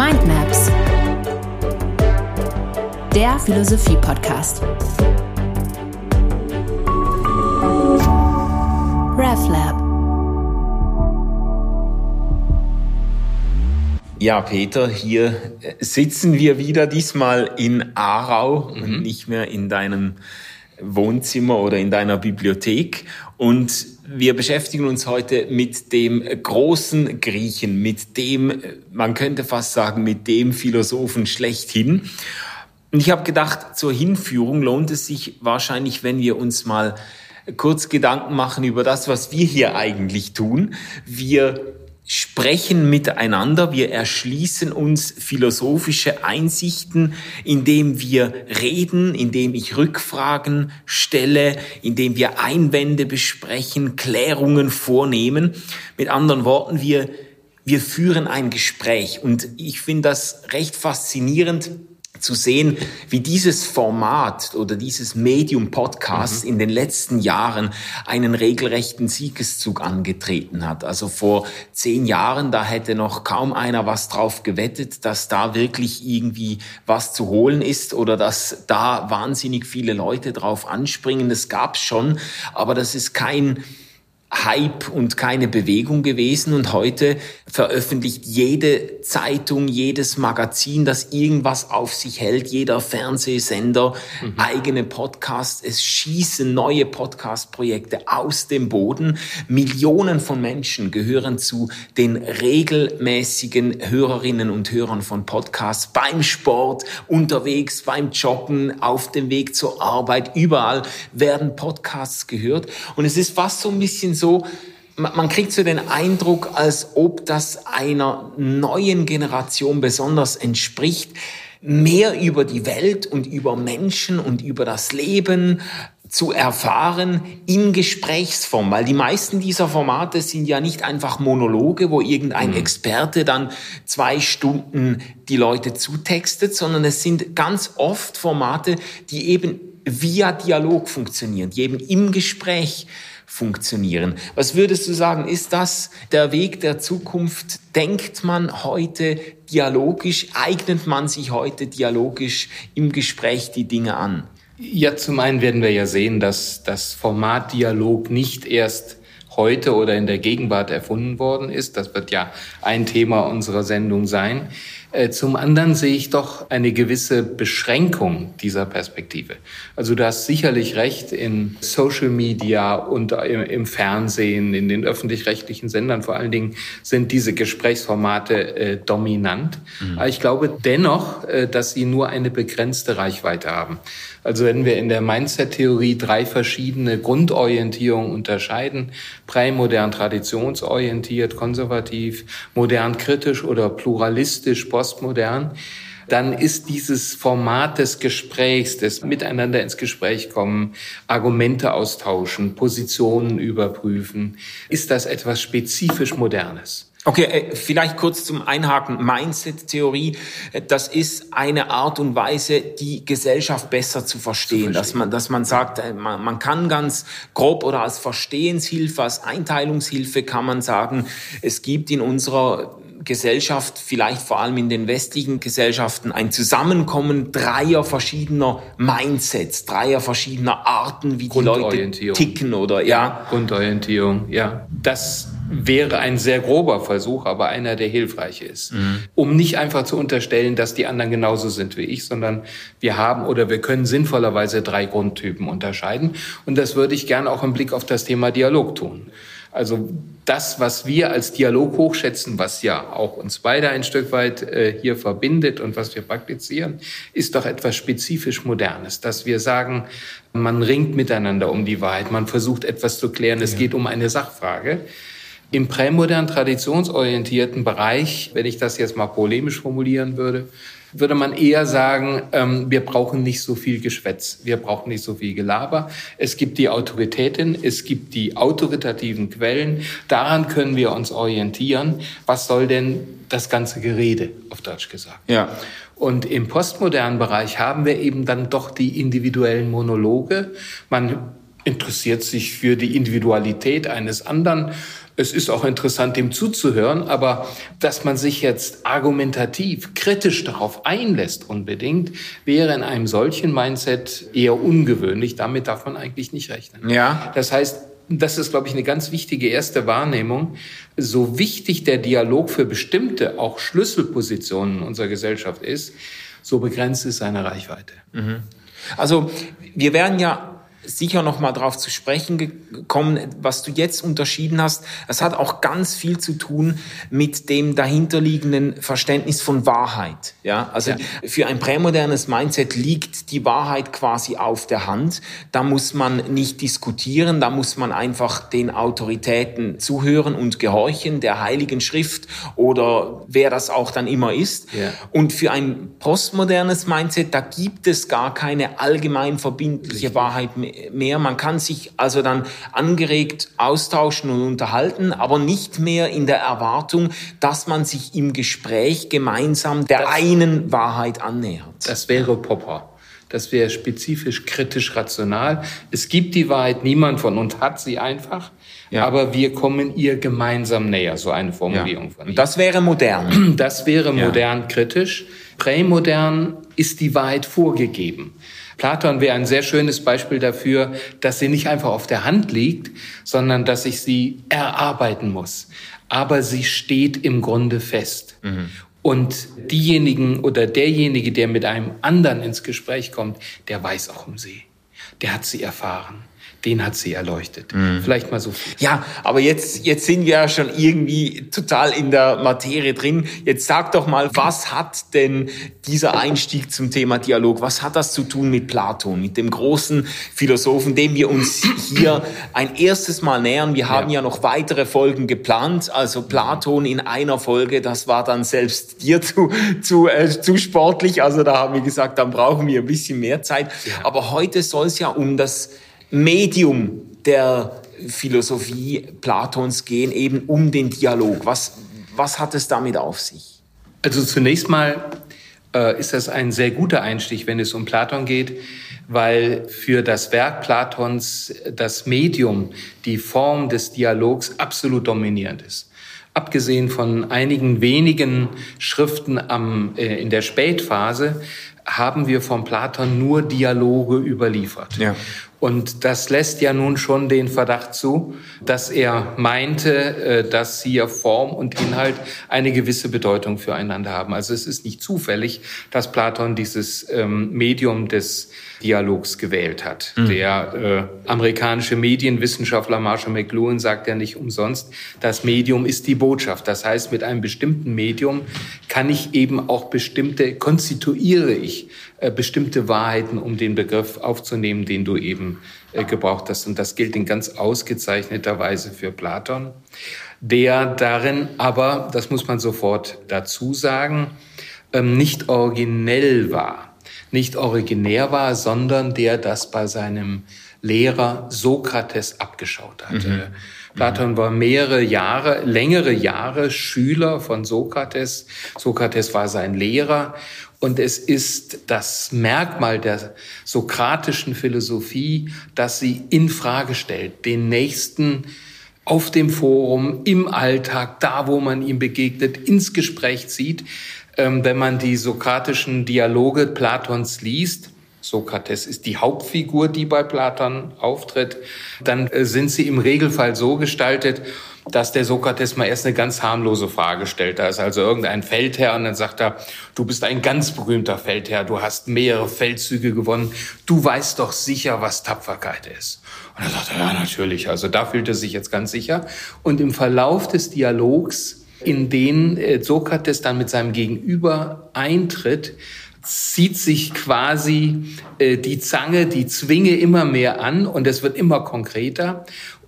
Mindmaps, der Philosophie-Podcast. RevLab. Ja, Peter, hier sitzen wir wieder diesmal in Aarau mhm. und nicht mehr in deinem Wohnzimmer oder in deiner Bibliothek. Und wir beschäftigen uns heute mit dem großen Griechen, mit dem, man könnte fast sagen, mit dem Philosophen schlechthin. Und ich habe gedacht, zur Hinführung lohnt es sich wahrscheinlich, wenn wir uns mal kurz Gedanken machen über das, was wir hier eigentlich tun. Wir sprechen miteinander, wir erschließen uns philosophische Einsichten, indem wir reden, indem ich Rückfragen stelle, indem wir Einwände besprechen, Klärungen vornehmen. Mit anderen Worten, wir, wir führen ein Gespräch. Und ich finde das recht faszinierend, zu sehen, wie dieses Format oder dieses Medium Podcast mhm. in den letzten Jahren einen regelrechten Siegeszug angetreten hat. Also vor zehn Jahren, da hätte noch kaum einer was drauf gewettet, dass da wirklich irgendwie was zu holen ist oder dass da wahnsinnig viele Leute drauf anspringen. Das gab's schon, aber das ist kein Hype und keine Bewegung gewesen und heute veröffentlicht jede Zeitung, jedes Magazin, das irgendwas auf sich hält, jeder Fernsehsender, mhm. eigene Podcasts. Es schießen neue Podcast-Projekte aus dem Boden. Millionen von Menschen gehören zu den regelmäßigen Hörerinnen und Hörern von Podcasts beim Sport, unterwegs, beim Joggen, auf dem Weg zur Arbeit. Überall werden Podcasts gehört. Und es ist fast so ein bisschen so, man kriegt so den Eindruck, als ob das einer neuen Generation besonders entspricht, mehr über die Welt und über Menschen und über das Leben zu erfahren in Gesprächsform, weil die meisten dieser Formate sind ja nicht einfach Monologe, wo irgendein mhm. Experte dann zwei Stunden die Leute zutextet, sondern es sind ganz oft Formate, die eben via Dialog funktionieren, die eben im Gespräch funktionieren. Was würdest du sagen, ist das der Weg der Zukunft? Denkt man heute dialogisch? Eignet man sich heute dialogisch im Gespräch die Dinge an? Ja, zum einen werden wir ja sehen, dass das Format Dialog nicht erst heute oder in der Gegenwart erfunden worden ist. Das wird ja ein Thema unserer Sendung sein. Äh, zum anderen sehe ich doch eine gewisse Beschränkung dieser Perspektive. Also du hast sicherlich recht, in Social Media und im Fernsehen, in den öffentlich-rechtlichen Sendern vor allen Dingen sind diese Gesprächsformate äh, dominant. Mhm. Aber ich glaube dennoch, äh, dass sie nur eine begrenzte Reichweite haben. Also wenn wir in der Mindset-Theorie drei verschiedene Grundorientierungen unterscheiden, prämodern, traditionsorientiert, konservativ, modern, kritisch oder pluralistisch, postmodern, dann ist dieses Format des Gesprächs, des Miteinander ins Gespräch kommen, Argumente austauschen, Positionen überprüfen, ist das etwas spezifisch Modernes. Okay, äh, vielleicht kurz zum Einhaken. Mindset-Theorie, äh, das ist eine Art und Weise, die Gesellschaft besser zu verstehen. Zu verstehen. Dass man, dass man sagt, äh, man, man kann ganz grob oder als Verstehenshilfe, als Einteilungshilfe kann man sagen, es gibt in unserer Gesellschaft, vielleicht vor allem in den westlichen Gesellschaften, ein Zusammenkommen dreier verschiedener Mindsets, dreier verschiedener Arten, wie die Leute ticken oder ja. Grundorientierung, ja. Das wäre ein sehr grober Versuch, aber einer, der hilfreich ist. Mhm. Um nicht einfach zu unterstellen, dass die anderen genauso sind wie ich, sondern wir haben oder wir können sinnvollerweise drei Grundtypen unterscheiden. Und das würde ich gerne auch im Blick auf das Thema Dialog tun. Also das, was wir als Dialog hochschätzen, was ja auch uns beide ein Stück weit äh, hier verbindet und was wir praktizieren, ist doch etwas spezifisch Modernes, dass wir sagen, man ringt miteinander um die Wahrheit, man versucht etwas zu klären, es ja. geht um eine Sachfrage. Im prämodern traditionsorientierten Bereich, wenn ich das jetzt mal polemisch formulieren würde, würde man eher sagen, ähm, wir brauchen nicht so viel Geschwätz, wir brauchen nicht so viel Gelaber. Es gibt die Autoritäten, es gibt die autoritativen Quellen, daran können wir uns orientieren. Was soll denn das ganze Gerede, auf Deutsch gesagt? Ja. Und im postmodernen Bereich haben wir eben dann doch die individuellen Monologe. Man interessiert sich für die Individualität eines anderen Es ist auch interessant, dem zuzuhören, aber dass man sich jetzt argumentativ, kritisch darauf einlässt unbedingt, wäre in einem solchen Mindset eher ungewöhnlich. Damit darf man eigentlich nicht rechnen. Ja. Das heißt, das ist, glaube ich, eine ganz wichtige erste Wahrnehmung. So wichtig der Dialog für bestimmte, auch Schlüsselpositionen unserer Gesellschaft ist, so begrenzt ist seine Reichweite. Mhm. Also wir werden ja sicher noch mal darauf zu sprechen gekommen, was du jetzt unterschieden hast. Es hat auch ganz viel zu tun mit dem dahinterliegenden Verständnis von Wahrheit. Ja, also ja. für ein prämodernes Mindset liegt die Wahrheit quasi auf der Hand. Da muss man nicht diskutieren, da muss man einfach den Autoritäten zuhören und gehorchen, der Heiligen Schrift oder wer das auch dann immer ist. Ja. Und für ein postmodernes Mindset, da gibt es gar keine allgemein verbindliche Richtig. Wahrheit mehr mehr. Man kann sich also dann angeregt austauschen und unterhalten, aber nicht mehr in der Erwartung, dass man sich im Gespräch gemeinsam der das, einen Wahrheit annähert. Das wäre Popper. Das wäre spezifisch kritisch rational. Es gibt die Wahrheit, niemand von uns hat sie einfach. Ja. Aber wir kommen ihr gemeinsam näher, so eine Formulierung ja. von ihr. Das wäre modern. Das wäre modern ja. kritisch. Prämodern ist die Wahrheit vorgegeben. Platon wäre ein sehr schönes Beispiel dafür, dass sie nicht einfach auf der Hand liegt, sondern dass ich sie erarbeiten muss. Aber sie steht im Grunde fest. Mhm. Und diejenigen oder derjenige, der mit einem anderen ins Gespräch kommt, der weiß auch um sie. Der hat sie erfahren den hat sie erleuchtet. Mhm. Vielleicht mal so. Ja, aber jetzt, jetzt sind wir ja schon irgendwie total in der Materie drin. Jetzt sag doch mal, was hat denn dieser Einstieg zum Thema Dialog, was hat das zu tun mit Platon, mit dem großen Philosophen, dem wir uns hier ein erstes Mal nähern? Wir haben ja, ja noch weitere Folgen geplant. Also Platon in einer Folge, das war dann selbst dir zu, zu, äh, zu sportlich. Also da haben wir gesagt, dann brauchen wir ein bisschen mehr Zeit. Ja. Aber heute soll es ja um das Medium der Philosophie Platons gehen, eben um den Dialog. Was, was hat es damit auf sich? Also zunächst mal äh, ist das ein sehr guter Einstieg, wenn es um Platon geht, weil für das Werk Platons das Medium, die Form des Dialogs absolut dominierend ist. Abgesehen von einigen wenigen Schriften am, äh, in der Spätphase haben wir von Platon nur Dialoge überliefert. Ja. Und das lässt ja nun schon den Verdacht zu, dass er meinte, äh, dass hier Form und Inhalt eine gewisse Bedeutung füreinander haben. Also es ist nicht zufällig, dass Platon dieses ähm, Medium des Dialogs gewählt hat. Mhm. Der äh, amerikanische Medienwissenschaftler Marshall McLuhan sagt ja nicht umsonst, das Medium ist die Botschaft. Das heißt, mit einem bestimmten Medium kann ich eben auch bestimmte, konstituiere ich bestimmte Wahrheiten, um den Begriff aufzunehmen, den du eben äh, gebraucht hast. Und das gilt in ganz ausgezeichneter Weise für Platon, der darin aber, das muss man sofort dazu sagen, ähm, nicht originell war nicht originär war, sondern der das bei seinem Lehrer Sokrates abgeschaut hatte. Mhm. Platon war mehrere Jahre, längere Jahre Schüler von Sokrates. Sokrates war sein Lehrer. Und es ist das Merkmal der sokratischen Philosophie, dass sie in Frage stellt, den Nächsten auf dem Forum, im Alltag, da wo man ihm begegnet, ins Gespräch zieht. Ähm, wenn man die sokratischen Dialoge Platons liest, Sokrates ist die Hauptfigur, die bei Platon auftritt, dann äh, sind sie im Regelfall so gestaltet, dass der Sokrates mal erst eine ganz harmlose Frage stellt. Da ist also irgendein Feldherr und dann sagt er, du bist ein ganz berühmter Feldherr, du hast mehrere Feldzüge gewonnen, du weißt doch sicher, was Tapferkeit ist. Und er sagt ja, natürlich, also da fühlt er sich jetzt ganz sicher. Und im Verlauf des Dialogs in denen äh, Sokrates dann mit seinem Gegenüber eintritt, zieht sich quasi äh, die Zange, die Zwinge immer mehr an und es wird immer konkreter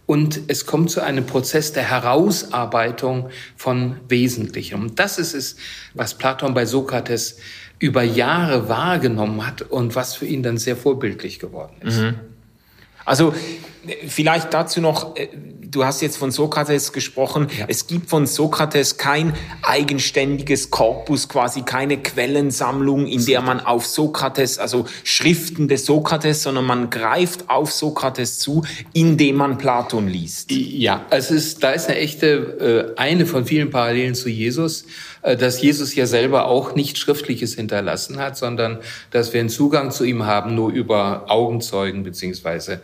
und es kommt zu einem Prozess der Herausarbeitung von Wesentlichem. Und das ist es, was Platon bei Sokrates über Jahre wahrgenommen hat und was für ihn dann sehr vorbildlich geworden ist. Mhm. Also Vielleicht dazu noch, äh, du hast jetzt von Sokrates gesprochen. Ja. Es gibt von Sokrates kein eigenständiges Korpus, quasi keine Quellensammlung, in der man auf Sokrates, also Schriften des Sokrates, sondern man greift auf Sokrates zu, indem man Platon liest. Ja, es ist, da ist eine echte, äh, eine von vielen Parallelen zu Jesus, äh, dass Jesus ja selber auch nicht Schriftliches hinterlassen hat, sondern dass wir einen Zugang zu ihm haben nur über Augenzeugen beziehungsweise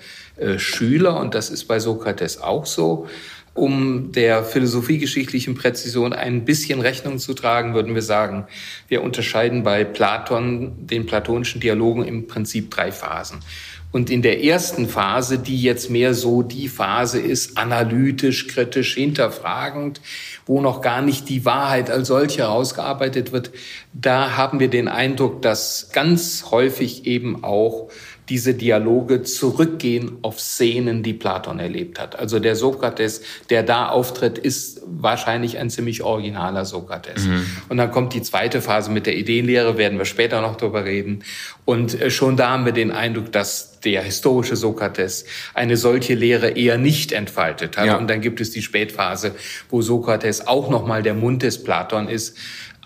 Schüler. Und das ist bei Sokrates auch so. Um der philosophiegeschichtlichen Präzision ein bisschen Rechnung zu tragen, würden wir sagen, wir unterscheiden bei Platon, den platonischen Dialogen im Prinzip drei Phasen. Und in der ersten Phase, die jetzt mehr so die Phase ist, analytisch, kritisch, hinterfragend, wo noch gar nicht die Wahrheit als solche herausgearbeitet wird, da haben wir den Eindruck, dass ganz häufig eben auch diese Dialoge zurückgehen auf Szenen, die Platon erlebt hat. Also der Sokrates, der da auftritt, ist wahrscheinlich ein ziemlich originaler Sokrates. Mhm. Und dann kommt die zweite Phase mit der Ideenlehre, werden wir später noch drüber reden. Und äh, schon da haben wir den Eindruck, dass der historische Sokrates eine solche Lehre eher nicht entfaltet hat. Ja. Und dann gibt es die Spätphase, wo Sokrates auch nochmal der Mund des Platon ist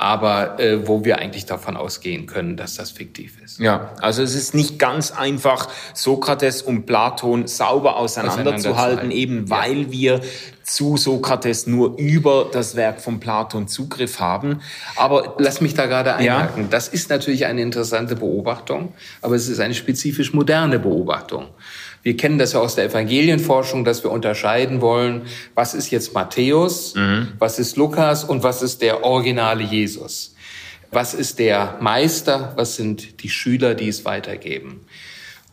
aber äh, wo wir eigentlich davon ausgehen können, dass das fiktiv ist. Ja, also es ist nicht ganz einfach, Sokrates und Platon sauber auseinanderzuhalten, eben weil ja. wir zu Sokrates nur über das Werk von Platon Zugriff haben. Aber lass mich da gerade einhaken. Ja. Das ist natürlich eine interessante Beobachtung, aber es ist eine spezifisch moderne Beobachtung. Wir kennen das ja aus der Evangelienforschung, dass wir unterscheiden wollen, was ist jetzt Matthäus, mhm. was ist Lukas und was ist der originale Jesus. Was ist der Meister, was sind die Schüler, die es weitergeben.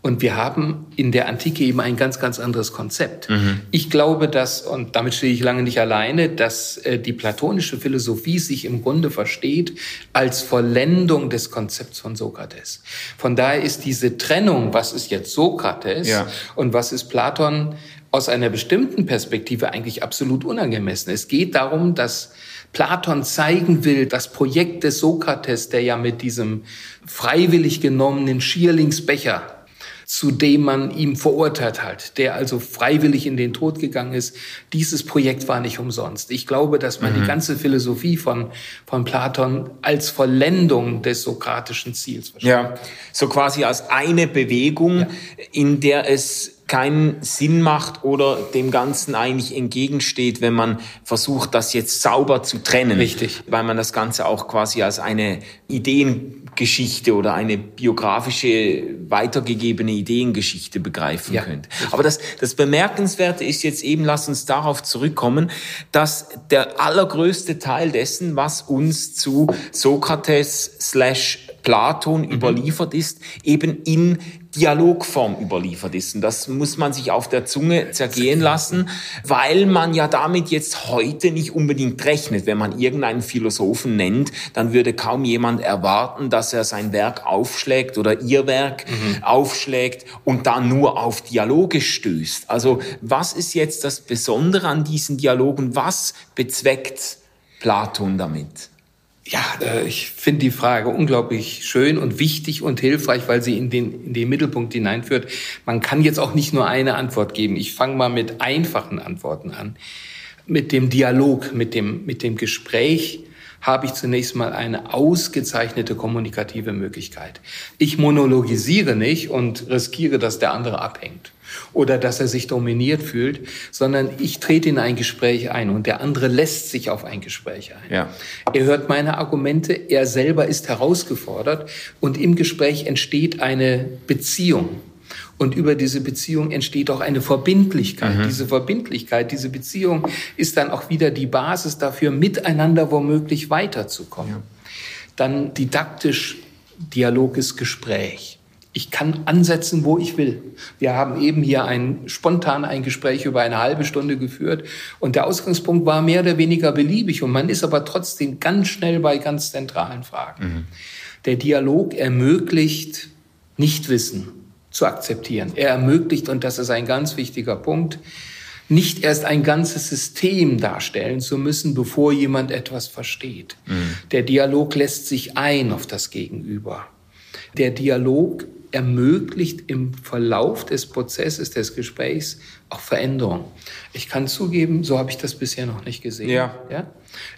Und wir haben in der Antike eben ein ganz, ganz anderes Konzept. Mhm. Ich glaube, dass, und damit stehe ich lange nicht alleine, dass äh, die platonische Philosophie sich im Grunde versteht als Vollendung des Konzepts von Sokrates. Von daher ist diese Trennung, was ist jetzt Sokrates ja. und was ist Platon, aus einer bestimmten Perspektive eigentlich absolut unangemessen. Es geht darum, dass Platon zeigen will, das Projekt des Sokrates, der ja mit diesem freiwillig genommenen Schierlingsbecher zu dem man ihm verurteilt hat, der also freiwillig in den Tod gegangen ist. Dieses Projekt war nicht umsonst. Ich glaube, dass man mhm. die ganze Philosophie von, von Platon als Vollendung des sokratischen Ziels versteht. Ja, so quasi als eine Bewegung, ja. in der es keinen Sinn macht oder dem Ganzen eigentlich entgegensteht, wenn man versucht, das jetzt sauber zu trennen. Richtig. Weil man das Ganze auch quasi als eine Ideengeschichte oder eine biografische, weitergegebene Ideengeschichte begreifen ja. könnte. Aber das, das Bemerkenswerte ist jetzt eben, lass uns darauf zurückkommen, dass der allergrößte Teil dessen, was uns zu Sokrates slash Platon mhm. überliefert ist, eben in Dialogform überliefert ist. Und das muss man sich auf der Zunge zergehen lassen, weil man ja damit jetzt heute nicht unbedingt rechnet. Wenn man irgendeinen Philosophen nennt, dann würde kaum jemand erwarten, dass er sein Werk aufschlägt oder ihr Werk mhm. aufschlägt und dann nur auf Dialoge stößt. Also was ist jetzt das Besondere an diesen Dialogen? Was bezweckt Platon damit? Ja, äh, ich finde die Frage unglaublich schön und wichtig und hilfreich, weil sie in den, in den Mittelpunkt hineinführt. Man kann jetzt auch nicht nur eine Antwort geben. Ich fange mal mit einfachen Antworten an. Mit dem Dialog, mit dem, mit dem Gespräch habe ich zunächst mal eine ausgezeichnete kommunikative Möglichkeit. Ich monologisiere nicht und riskiere, dass der andere abhängt oder dass er sich dominiert fühlt, sondern ich trete in ein Gespräch ein und der andere lässt sich auf ein Gespräch ein. Ja. Er hört meine Argumente, er selber ist herausgefordert und im Gespräch entsteht eine Beziehung. Und über diese Beziehung entsteht auch eine Verbindlichkeit. Mhm. Diese Verbindlichkeit, diese Beziehung ist dann auch wieder die Basis dafür, miteinander womöglich weiterzukommen. Ja. Dann didaktisch Dialog ist Gespräch. Ich kann ansetzen, wo ich will. Wir haben eben hier ein spontan ein Gespräch über eine halbe Stunde geführt und der Ausgangspunkt war mehr oder weniger beliebig und man ist aber trotzdem ganz schnell bei ganz zentralen Fragen. Mhm. Der Dialog ermöglicht Nichtwissen zu akzeptieren. Er ermöglicht, und das ist ein ganz wichtiger Punkt, nicht erst ein ganzes System darstellen zu müssen, bevor jemand etwas versteht. Mhm. Der Dialog lässt sich ein auf das Gegenüber. Der Dialog ermöglicht im Verlauf des Prozesses, des Gesprächs auch Veränderung. Ich kann zugeben, so habe ich das bisher noch nicht gesehen. Ja. ja?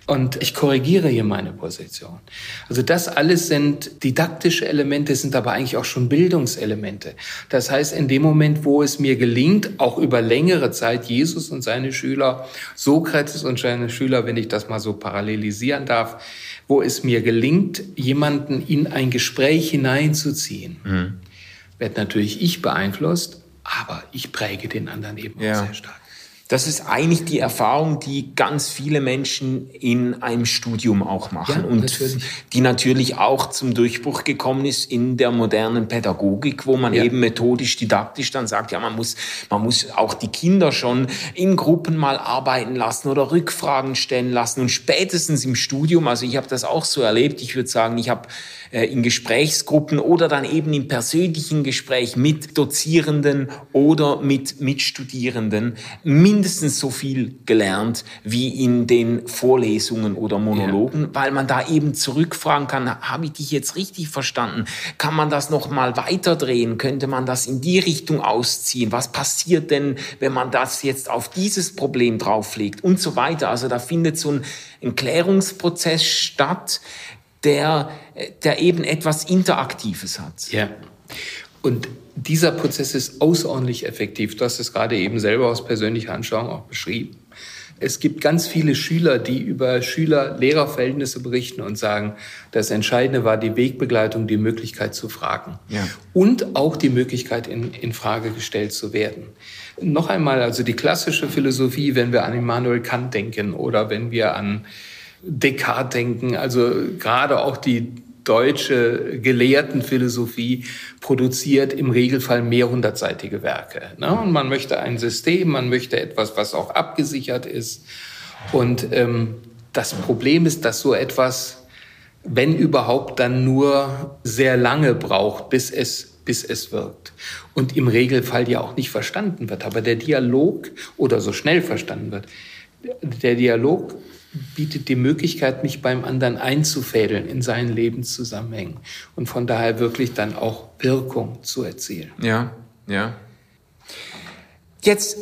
Und ich korrigiere hier meine Position. Also das alles sind didaktische Elemente, sind aber eigentlich auch schon Bildungselemente. Das heißt, in dem Moment, wo es mir gelingt, auch über längere Zeit Jesus und seine Schüler, Sokrates und seine Schüler, wenn ich das mal so parallelisieren darf, wo es mir gelingt, jemanden in ein Gespräch hineinzuziehen, mhm. wird natürlich ich beeinflusst, aber ich präge den anderen eben ja. auch sehr stark. Das ist eigentlich die Erfahrung, die ganz viele Menschen in einem Studium auch machen ja, und natürlich. die natürlich auch zum Durchbruch gekommen ist in der modernen Pädagogik, wo man ja. eben methodisch, didaktisch dann sagt, ja, man muss, man muss auch die Kinder schon in Gruppen mal arbeiten lassen oder Rückfragen stellen lassen und spätestens im Studium, also ich habe das auch so erlebt, ich würde sagen, ich habe äh, in Gesprächsgruppen oder dann eben im persönlichen Gespräch mit Dozierenden oder mit Mitstudierenden mindestens so viel gelernt wie in den Vorlesungen oder Monologen, ja. weil man da eben zurückfragen kann, habe ich dich jetzt richtig verstanden? Kann man das noch mal weiterdrehen? Könnte man das in die Richtung ausziehen? Was passiert denn, wenn man das jetzt auf dieses Problem drauflegt und so weiter? Also da findet so ein, ein Klärungsprozess statt, der, der eben etwas Interaktives hat. Ja. Und dieser Prozess ist außerordentlich effektiv. Du hast es gerade eben selber aus persönlicher Anschauung auch beschrieben. Es gibt ganz viele Schüler, die über Schüler-Lehrer-Verhältnisse berichten und sagen, das Entscheidende war die Wegbegleitung, die Möglichkeit zu fragen. Ja. Und auch die Möglichkeit, in, in Frage gestellt zu werden. Noch einmal, also die klassische Philosophie, wenn wir an Immanuel Kant denken oder wenn wir an Descartes denken, also gerade auch die deutsche Gelehrtenphilosophie produziert im Regelfall mehrhundertseitige Werke. Ne? Und man möchte ein System, man möchte etwas, was auch abgesichert ist. Und ähm, das Problem ist, dass so etwas, wenn überhaupt, dann nur sehr lange braucht, bis es bis es wirkt. Und im Regelfall ja auch nicht verstanden wird. Aber der Dialog oder so schnell verstanden wird, der Dialog bietet die Möglichkeit, mich beim anderen einzufädeln in seinen Lebenszusammenhängen und von daher wirklich dann auch Wirkung zu erzielen. Ja, ja. Jetzt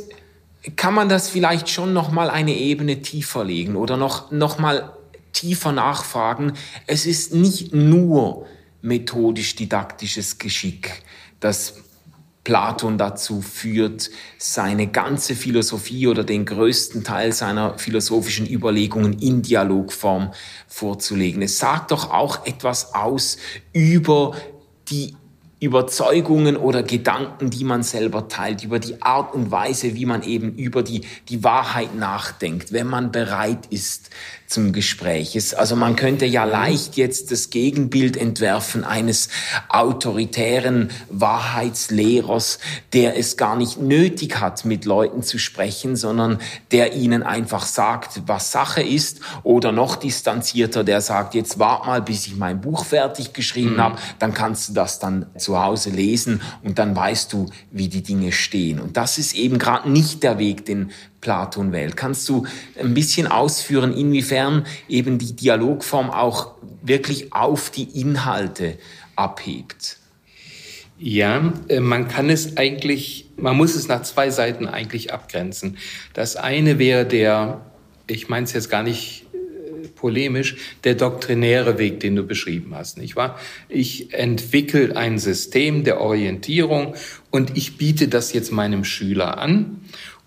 kann man das vielleicht schon noch mal eine Ebene tiefer legen oder noch noch mal tiefer nachfragen. Es ist nicht nur methodisch didaktisches Geschick, das Platon dazu führt, seine ganze Philosophie oder den größten Teil seiner philosophischen Überlegungen in Dialogform vorzulegen. Es sagt doch auch etwas aus über die Überzeugungen oder Gedanken, die man selber teilt, über die Art und Weise, wie man eben über die, die Wahrheit nachdenkt, wenn man bereit ist, zum Gespräch ist. Also man könnte ja leicht jetzt das Gegenbild entwerfen eines autoritären Wahrheitslehrers, der es gar nicht nötig hat, mit Leuten zu sprechen, sondern der ihnen einfach sagt, was Sache ist oder noch distanzierter, der sagt, jetzt wart mal, bis ich mein Buch fertig geschrieben mhm. habe, dann kannst du das dann zu Hause lesen und dann weißt du, wie die Dinge stehen. Und das ist eben gerade nicht der Weg, den Platon wählt. Kannst du ein bisschen ausführen, inwiefern eben die Dialogform auch wirklich auf die Inhalte abhebt? Ja, äh, man kann es eigentlich, man muss es nach zwei Seiten eigentlich abgrenzen. Das eine wäre der, ich meine es jetzt gar nicht äh, polemisch, der doktrinäre Weg, den du beschrieben hast, nicht wahr? Ich entwickle ein System der Orientierung und ich biete das jetzt meinem Schüler an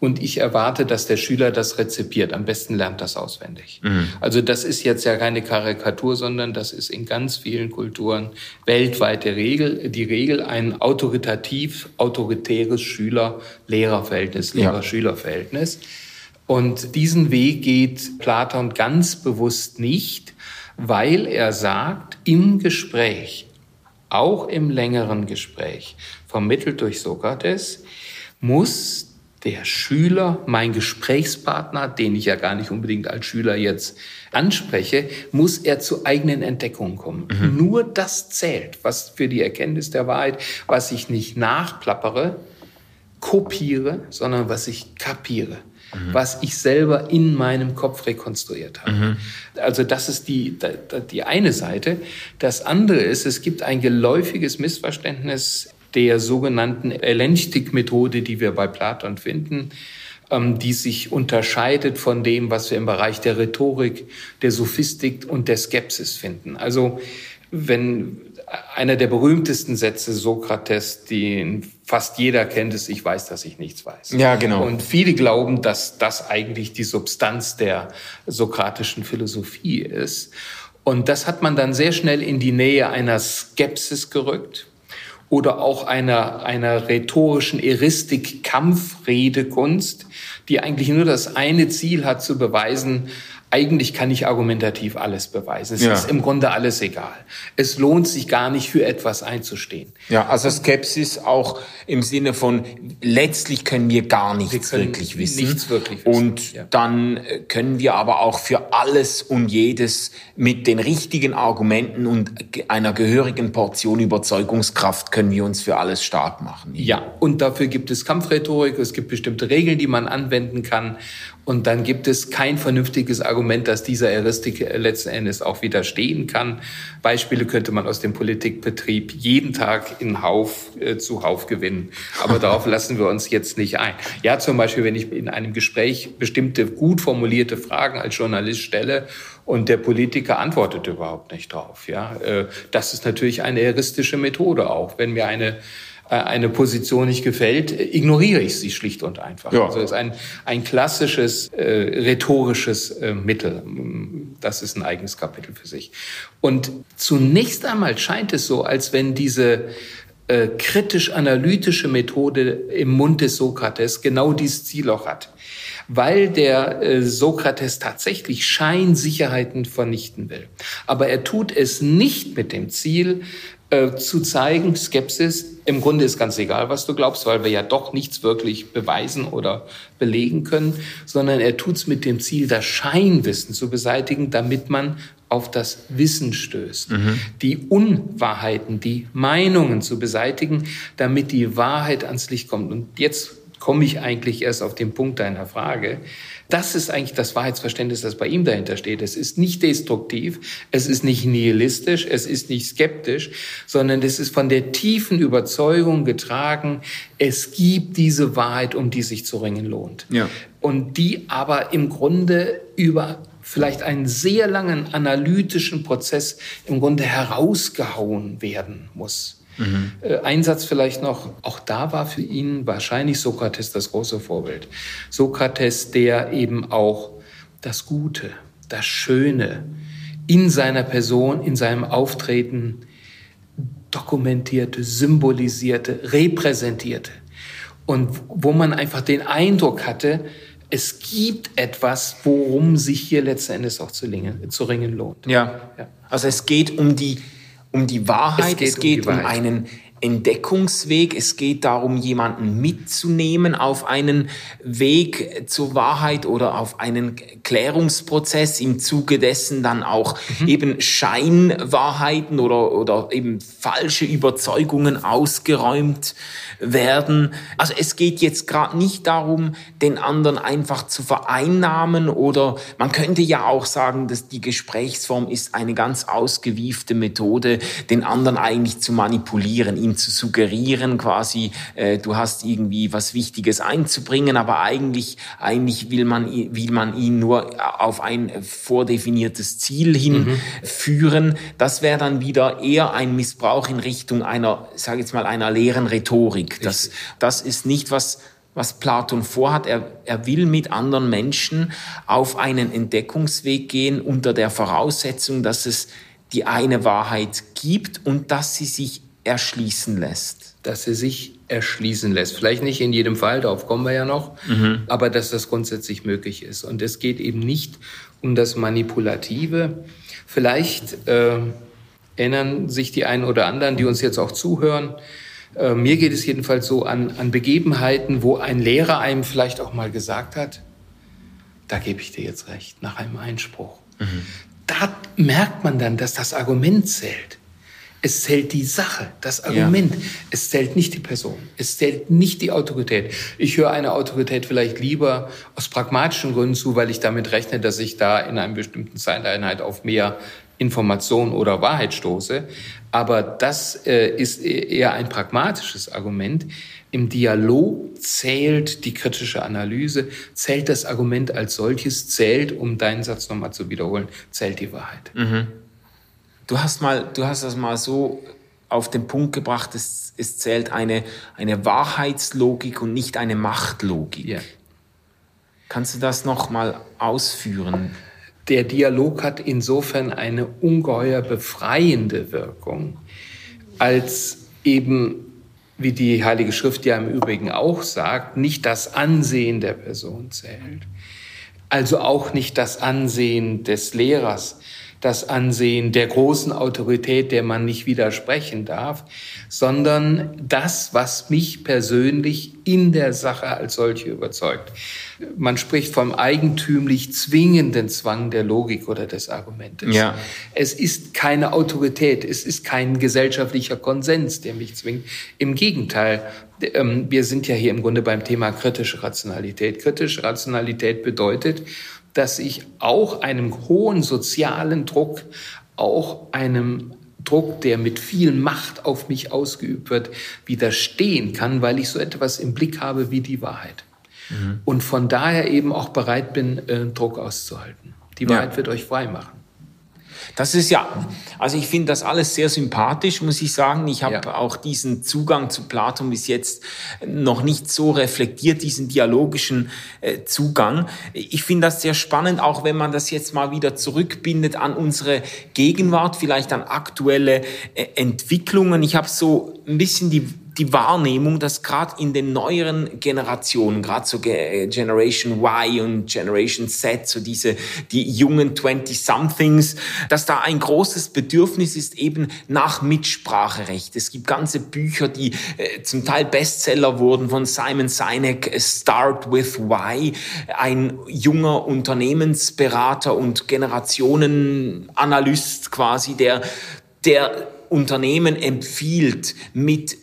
und ich erwarte, dass der Schüler das rezipiert. Am besten lernt das auswendig. Mhm. Also das ist jetzt ja keine Karikatur, sondern das ist in ganz vielen Kulturen weltweit der Regel, die Regel ein autoritativ autoritäres Schüler-Lehrer-Verhältnis, Lehrer-Schüler-Verhältnis. Und diesen Weg geht Platon ganz bewusst nicht, weil er sagt, im Gespräch, auch im längeren Gespräch, vermittelt durch Sokrates, muss der Schüler, mein Gesprächspartner, den ich ja gar nicht unbedingt als Schüler jetzt anspreche, muss er zu eigenen Entdeckungen kommen. Mhm. Nur das zählt, was für die Erkenntnis der Wahrheit, was ich nicht nachplappere, kopiere, sondern was ich kapiere. mhm. was ich selber in meinem Kopf rekonstruiert habe. Mhm. Also das ist die, die eine Seite. Das andere ist, es gibt ein geläufiges Missverständnis der sogenannten Elenchtik-Methode, die wir bei Platon finden ähm, die sich unterscheidet von dem, was wir im Bereich der Rhetorik, der Sophistik und der Skepsis finden. Also wenn einer der berühmtesten Sätze Sokrates, den fast jeder kennt, ist, ich weiß, dass ich nichts weiß. Ja, genau. Und viele glauben, dass das eigentlich die Substanz der sokratischen Philosophie ist. Und das hat man dann sehr schnell in die Nähe einer Skepsis gerückt oder auch einer, einer rhetorischen Eristik, Kampfredekunst, die eigentlich nur das eine Ziel hat, zu beweisen, eigentlich kann ich argumentativ alles beweisen. Es ja. ist im Grunde alles egal. Es lohnt sich gar nicht für etwas einzustehen. Ja, also Skepsis auch im Sinne von letztlich können wir gar nichts wir wirklich wissen. Nichts wirklich wissen. Und ja. dann äh, können wir aber auch für alles und jedes mit den richtigen Argumenten und einer gehörigen Portion Überzeugungskraft können wir uns für alles stark machen. Ja, und dafür gibt es Kampfrhetorik, es gibt bestimmte Regeln, die man anwenden kann und dann gibt es kein vernünftiges Argument, dass dieser Heuristik letzten Endes auch widerstehen kann. Beispiele könnte man aus dem Politikbetrieb jeden Tag in Hauf äh, zu Hauf gewinnen. Aber darauf lassen wir uns jetzt nicht ein. Ja, zum Beispiel, wenn ich in einem Gespräch bestimmte gut formulierte Fragen als Journalist stelle und der Politiker antwortet überhaupt nicht drauf. Ja, äh, das ist natürlich eine heuristische Methode auch. Wenn mir eine eine Position nicht gefällt, ignoriere ich sie schlicht und einfach. Ja. Also es ist ein, ein klassisches äh, rhetorisches äh, Mittel. Das ist ein eigenes Kapitel für sich. Und zunächst einmal scheint es so, als wenn diese äh, kritisch-analytische Methode im Mund des Sokrates genau dieses Ziel auch hat weil der äh, Sokrates tatsächlich Scheinsicherheiten vernichten will. Aber er tut es nicht mit dem Ziel, äh, zu zeigen, Skepsis, im Grunde ist ganz egal, was du glaubst, weil wir ja doch nichts wirklich beweisen oder belegen können, sondern er tut's mit dem Ziel, das Scheinwissen zu beseitigen, damit man auf das Wissen stößt, mhm. die Unwahrheiten, die Meinungen zu beseitigen, damit die Wahrheit ans Licht kommt. Und jetzt komme ich eigentlich erst auf den Punkt deiner Frage. Das ist eigentlich das Wahrheitsverständnis, das bei ihm dahinter steht. Es ist nicht destruktiv, es ist nicht nihilistisch, es ist nicht skeptisch, sondern es ist von der tiefen Überzeugung getragen, es gibt diese Wahrheit, um die sich zu ringen lohnt. Ja. Und die aber im Grunde über vielleicht einen sehr langen analytischen Prozess im Grunde herausgehauen werden muss. Mhm. Äh, ein Satz vielleicht noch, auch da war für ihn wahrscheinlich Sokrates das große Vorbild. Sokrates, der eben auch das Gute, das Schöne in seiner Person, in seinem Auftreten dokumentierte, symbolisierte, repräsentierte. Und wo man einfach den Eindruck hatte, es gibt etwas, worum sich hier letzten Endes auch zu, ringen, zu ringen lohnt. Ja. ja. Also es geht um die um die Wahrheit, es geht, es geht um, um einen Entdeckungsweg. Es geht darum, jemanden mitzunehmen auf einen Weg zur Wahrheit oder auf einen Klärungsprozess, im Zuge dessen dann auch mhm. eben Scheinwahrheiten oder, oder eben falsche Überzeugungen ausgeräumt werden. Also es geht jetzt gerade nicht darum, den anderen einfach zu vereinnahmen oder man könnte ja auch sagen, dass die Gesprächsform ist eine ganz ausgewiefte Methode, den anderen eigentlich zu manipulieren, ihm zu suggerieren, quasi, äh, du hast irgendwie was Wichtiges einzubringen, aber eigentlich, eigentlich will man, will man ihn nur auf ein vordefiniertes Ziel hinführen. Mhm. Das wäre dann wieder eher ein Missbrauch in Richtung einer, sage jetzt mal, einer leeren Rhetorik. Das, das ist nicht was, was Platon vorhat. Er, er will mit anderen Menschen auf einen Entdeckungsweg gehen unter der Voraussetzung, dass es die eine Wahrheit gibt und dass sie sich erschließen lässt. Dass sie sich erschließen lässt. Vielleicht nicht in jedem Fall, darauf kommen wir ja noch, mhm. aber dass das grundsätzlich möglich ist. Und es geht eben nicht um das Manipulative. Vielleicht äh, erinnern sich die einen oder anderen, die uns jetzt auch zuhören. Äh, mir geht es jedenfalls so an, an Begebenheiten, wo ein Lehrer einem vielleicht auch mal gesagt hat, da gebe ich dir jetzt recht, nach einem Einspruch. Mhm. Da merkt man dann, dass das Argument zählt Es zählt die Sache, das Argument. Ja. Es zählt nicht die Person. Es zählt nicht die Autorität. Ich höre eine Autorität vielleicht lieber aus pragmatischen Gründen zu, weil ich damit rechne, dass ich da in einer bestimmten Zeiteinheit auf mehr Information oder Wahrheit stoße. Aber das äh, ist e-, eher ein pragmatisches Argument. Im Dialog zählt die kritische Analyse, zählt das Argument als solches, zählt, um deinen Satz nochmal zu wiederholen, zählt die Wahrheit. Mhm. Du hast mal, du hast das mal so auf den Punkt gebracht, es, es zählt eine, eine Wahrheitslogik und nicht eine Machtlogik. Ja. Kannst du das noch mal ausführen? Der Dialog hat insofern eine ungeheuer befreiende Wirkung, als eben wie die Heilige Schrift ja im Übrigen auch sagt, nicht das Ansehen der Person zählt. Also auch nicht das Ansehen des Lehrers, das Ansehen der großen Autorität, der man nicht widersprechen darf, sondern das, was mich persönlich in der Sache als solche überzeugt. Man spricht vom eigentümlich zwingenden Zwang der Logik oder des Argumentes. Ja. Es ist keine Autorität, es ist kein gesellschaftlicher Konsens, der mich zwingt. Im Gegenteil, ähm, wir sind ja hier im Grunde beim Thema kritische Rationalität. Kritische Rationalität bedeutet, dass ich auch einem hohen sozialen Druck, auch einem Druck, der mit viel Macht auf mich ausgeübt wird, widerstehen kann, weil ich so etwas im Blick habe wie die Wahrheit. Mhm. Und von daher eben auch bereit bin, äh, Druck auszuhalten. Die Wahrheit ja. wird euch frei machen. Das ist ja, also ich finde das alles sehr sympathisch, muss ich sagen. Ich habe ja. auch diesen Zugang zu Platon bis jetzt noch nicht so reflektiert, diesen dialogischen äh, Zugang. Ich finde das sehr spannend, auch wenn man das jetzt mal wieder zurückbindet an unsere Gegenwart, vielleicht an aktuelle äh, Entwicklungen. Ich habe so ein bisschen die die Wahrnehmung, dass gerade in den neueren Generationen, gerade so Generation Y und Generation Z, so diese die jungen 20-somethings, dass da ein großes Bedürfnis ist eben nach Mitspracherecht. Es gibt ganze Bücher, die äh, zum Teil Bestseller wurden von Simon Sinek, Start with Why, ein junger Unternehmensberater und Generationenanalyst quasi, der der Unternehmen empfiehlt, mit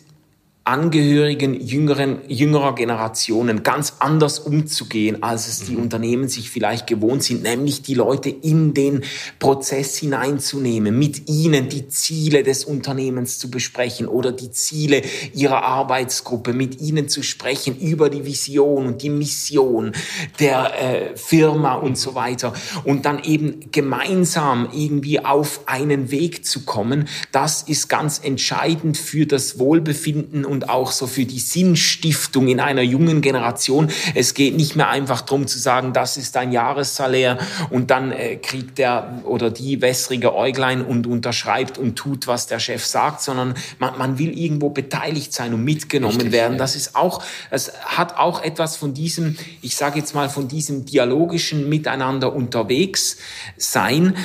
Angehörigen jüngeren, jüngerer Generationen ganz anders umzugehen, als es die mhm. Unternehmen sich vielleicht gewohnt sind, nämlich die Leute in den Prozess hineinzunehmen, mit ihnen die Ziele des Unternehmens zu besprechen oder die Ziele ihrer Arbeitsgruppe, mit ihnen zu sprechen über die Vision und die Mission der äh, Firma und so weiter und dann eben gemeinsam irgendwie auf einen Weg zu kommen, das ist ganz entscheidend für das Wohlbefinden und auch so für die Sinnstiftung in einer jungen Generation. Es geht nicht mehr einfach darum zu sagen, das ist ein Jahressalär und dann äh, kriegt der oder die wässrige Äuglein und unterschreibt und tut, was der Chef sagt, sondern man, man will irgendwo beteiligt sein und mitgenommen Richtig, werden. Das ist auch, es hat auch etwas von diesem, ich sage jetzt mal, von diesem dialogischen Miteinander unterwegs sein.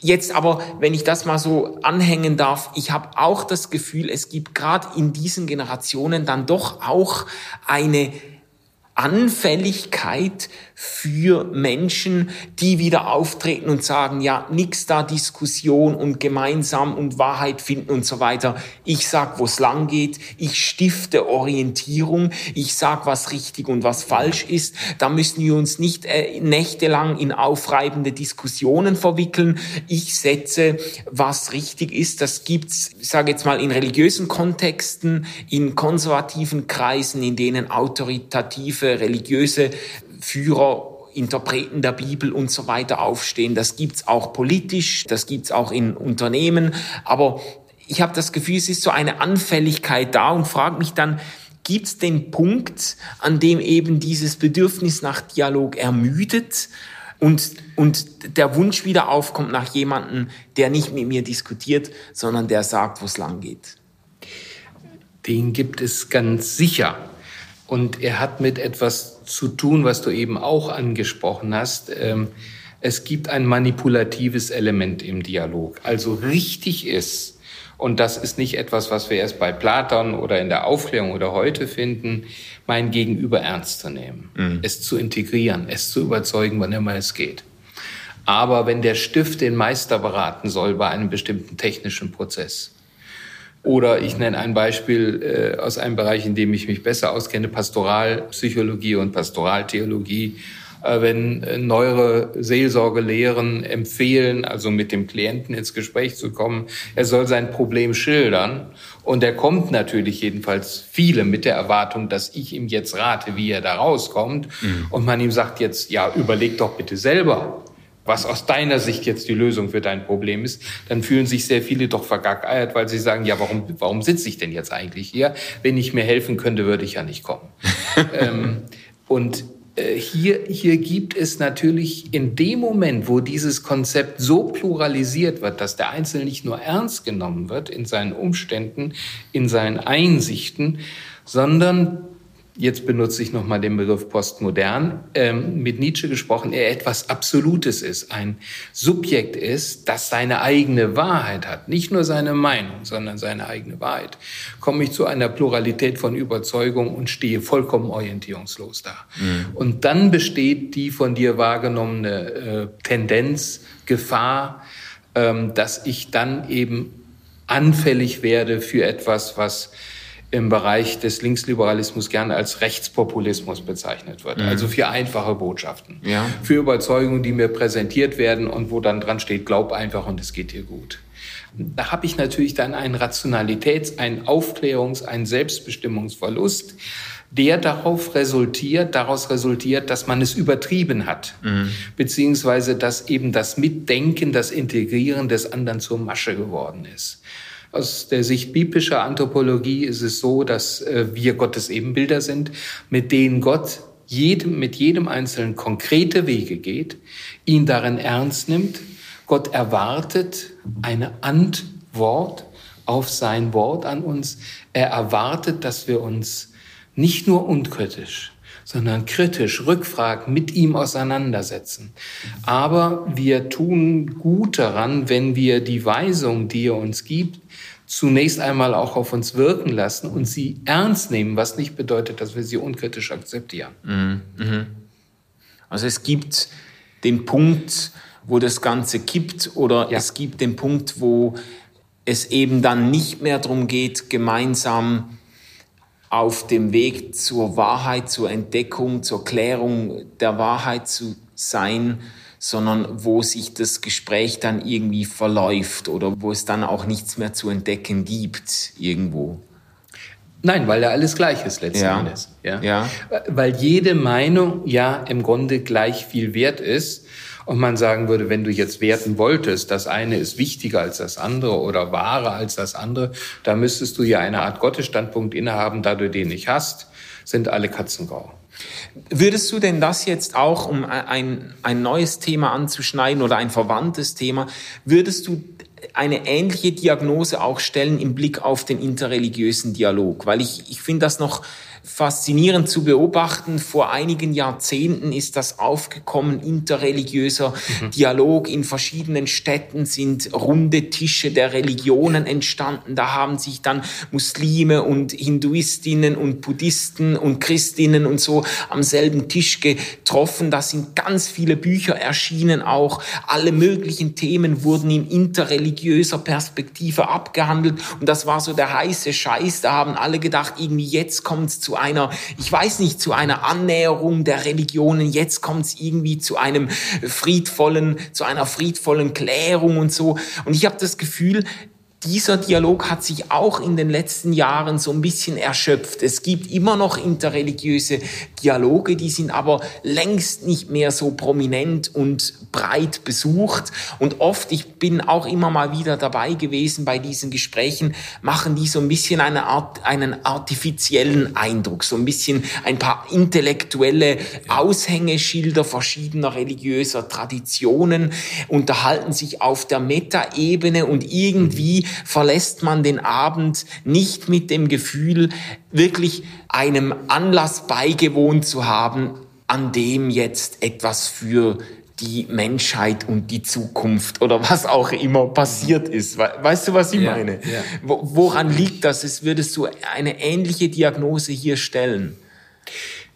Jetzt aber, wenn ich das mal so anhängen darf, ich habe auch das Gefühl, es gibt gerade in diesen Generationen dann doch auch eine Anfälligkeit für Menschen, die wieder auftreten und sagen, ja, nix da Diskussion und gemeinsam und Wahrheit finden und so weiter. Ich sag, wo es lang geht. Ich stifte Orientierung. Ich sag, was richtig und was falsch ist. Da müssen wir uns nicht äh, nächtelang in aufreibende Diskussionen verwickeln. Ich setze, was richtig ist. Das gibt's, ich sage jetzt mal, in religiösen Kontexten, in konservativen Kreisen, in denen autoritative religiöse Führer Interpreten der Bibel und so weiter aufstehen. Das gibt's auch politisch, das gibt's auch in Unternehmen. Aber ich habe das Gefühl, es ist so eine Anfälligkeit da und frage mich dann, gibt's den Punkt, an dem eben dieses Bedürfnis nach Dialog ermüdet und, und der Wunsch wieder aufkommt nach jemandem, der nicht mit mir diskutiert, sondern der sagt, wo es lang geht? Den gibt es ganz sicher. Und er hat mit etwas zu tun, was du eben auch angesprochen hast. Ähm, es gibt ein manipulatives Element im Dialog. Also richtig ist, und das ist nicht etwas, was wir erst bei Platon oder in der Aufklärung oder heute finden, mein Gegenüber ernst zu nehmen, mhm. es zu integrieren, es zu überzeugen, wann immer es geht. Aber wenn der Stift den Meister beraten soll bei einem bestimmten technischen Prozess, oder ich nenne ein Beispiel äh, aus einem Bereich, in dem ich mich besser auskenne, Pastoralpsychologie und Pastoraltheologie. Äh, wenn äh, neuere Seelsorgelehren empfehlen, also mit dem Klienten ins Gespräch zu kommen, er soll sein Problem schildern. Und er kommt natürlich jedenfalls viele mit der Erwartung, dass ich ihm jetzt rate, wie er da rauskommt. Mhm. Und man ihm sagt jetzt, ja, überleg doch bitte selber was aus deiner Sicht jetzt die Lösung für dein Problem ist, dann fühlen sich sehr viele doch vergackeiert, weil sie sagen, ja, warum, warum sitze ich denn jetzt eigentlich hier? Wenn ich mir helfen könnte, würde ich ja nicht kommen. ähm, und äh, hier, hier gibt es natürlich in dem Moment, wo dieses Konzept so pluralisiert wird, dass der Einzelne nicht nur ernst genommen wird in seinen Umständen, in seinen Einsichten, sondern jetzt benutze ich nochmal den Begriff postmodern, ähm, mit Nietzsche gesprochen, er etwas Absolutes ist, ein Subjekt ist, das seine eigene Wahrheit hat, nicht nur seine Meinung, sondern seine eigene Wahrheit, komme ich zu einer Pluralität von Überzeugung und stehe vollkommen orientierungslos da. Mhm. Und dann besteht die von dir wahrgenommene äh, Tendenz, Gefahr, ähm, dass ich dann eben anfällig werde für etwas, was im Bereich des Linksliberalismus gern als Rechtspopulismus bezeichnet wird. Mhm. Also für einfache Botschaften. Ja. Für Überzeugungen, die mir präsentiert werden und wo dann dran steht, glaub einfach und es geht dir gut. Da habe ich natürlich dann einen Rationalitäts-, einen Aufklärungs-, einen Selbstbestimmungsverlust, der darauf resultiert, daraus resultiert, dass man es übertrieben hat, mhm. beziehungsweise dass eben das Mitdenken, das Integrieren des anderen zur Masche geworden ist. Aus der Sicht biblischer Anthropologie ist es so, dass äh, wir Gottes Ebenbilder sind, mit denen Gott jedem, mit jedem Einzelnen konkrete Wege geht, ihn darin ernst nimmt. Gott erwartet eine Antwort auf sein Wort an uns. Er erwartet, dass wir uns nicht nur unkritisch, sondern kritisch, rückfragen, mit ihm auseinandersetzen. Aber wir tun gut daran, wenn wir die Weisung, die er uns gibt, zunächst einmal auch auf uns wirken lassen und sie ernst nehmen, was nicht bedeutet, dass wir sie unkritisch akzeptieren. Mhm. mhm. Also es gibt den Punkt, wo das Ganze kippt oder ja. es gibt den Punkt, wo es eben dann nicht mehr darum geht, gemeinsam auf dem Weg zur Wahrheit, zur Entdeckung, zur Klärung der Wahrheit zu sein, sondern wo sich das Gespräch dann irgendwie verläuft oder wo es dann auch nichts mehr zu entdecken gibt irgendwo. Nein, weil ja alles gleich ist letzten ja. Endes. Ja? ja. Weil jede Meinung ja im Grunde gleich viel wert ist. Und man sagen würde, wenn du jetzt werten wolltest, das eine ist wichtiger als das andere oder wahrer als das andere, da müsstest du ja eine Art Gottesstandpunkt innehaben, da du den nicht hast, sind alle Katzen grau. Würdest du denn das jetzt auch, um ein, ein neues Thema anzuschneiden oder ein verwandtes Thema, würdest du eine ähnliche Diagnose auch stellen im Blick auf den interreligiösen Dialog? Weil ich, ich finde das noch faszinierend zu beobachten. Vor einigen Jahrzehnten ist das aufgekommen, interreligiöser mhm. Dialog. In verschiedenen Städten sind runde Tische der Religionen entstanden. Da haben sich dann Muslime und Hinduistinnen und Buddhisten und Christinnen und so am selben Tisch getroffen. Da sind ganz viele Bücher erschienen auch. Alle möglichen Themen wurden in interreligiöser Perspektive abgehandelt. Und das war so der heiße Scheiß. Da haben alle gedacht, irgendwie jetzt kommt's zu zu einer, ich weiß nicht, zu einer Annäherung der Religionen. Jetzt kommt es irgendwie zu einem friedvollen, zu einer friedvollen Klärung und so. Und ich habe das Gefühl, dieser Dialog hat sich auch in den letzten Jahren so ein bisschen erschöpft. Es gibt immer noch interreligiöse Dialoge, die sind aber längst nicht mehr so prominent und breit besucht. Und oft, ich bin auch immer mal wieder dabei gewesen bei diesen Gesprächen, machen die so ein bisschen eine Art, einen artifiziellen Eindruck, so ein bisschen ein paar intellektuelle Aushängeschilder verschiedener religiöser Traditionen, unterhalten sich auf der Metaebene und irgendwie verlässt man den Abend nicht mit dem Gefühl, wirklich einem Anlass beigewohnt zu haben, an dem jetzt etwas für die Menschheit und die Zukunft oder was auch immer passiert ist. Weißt du, was ich ja, meine? Ja. Woran liegt das? Es würdest du eine ähnliche Diagnose hier stellen?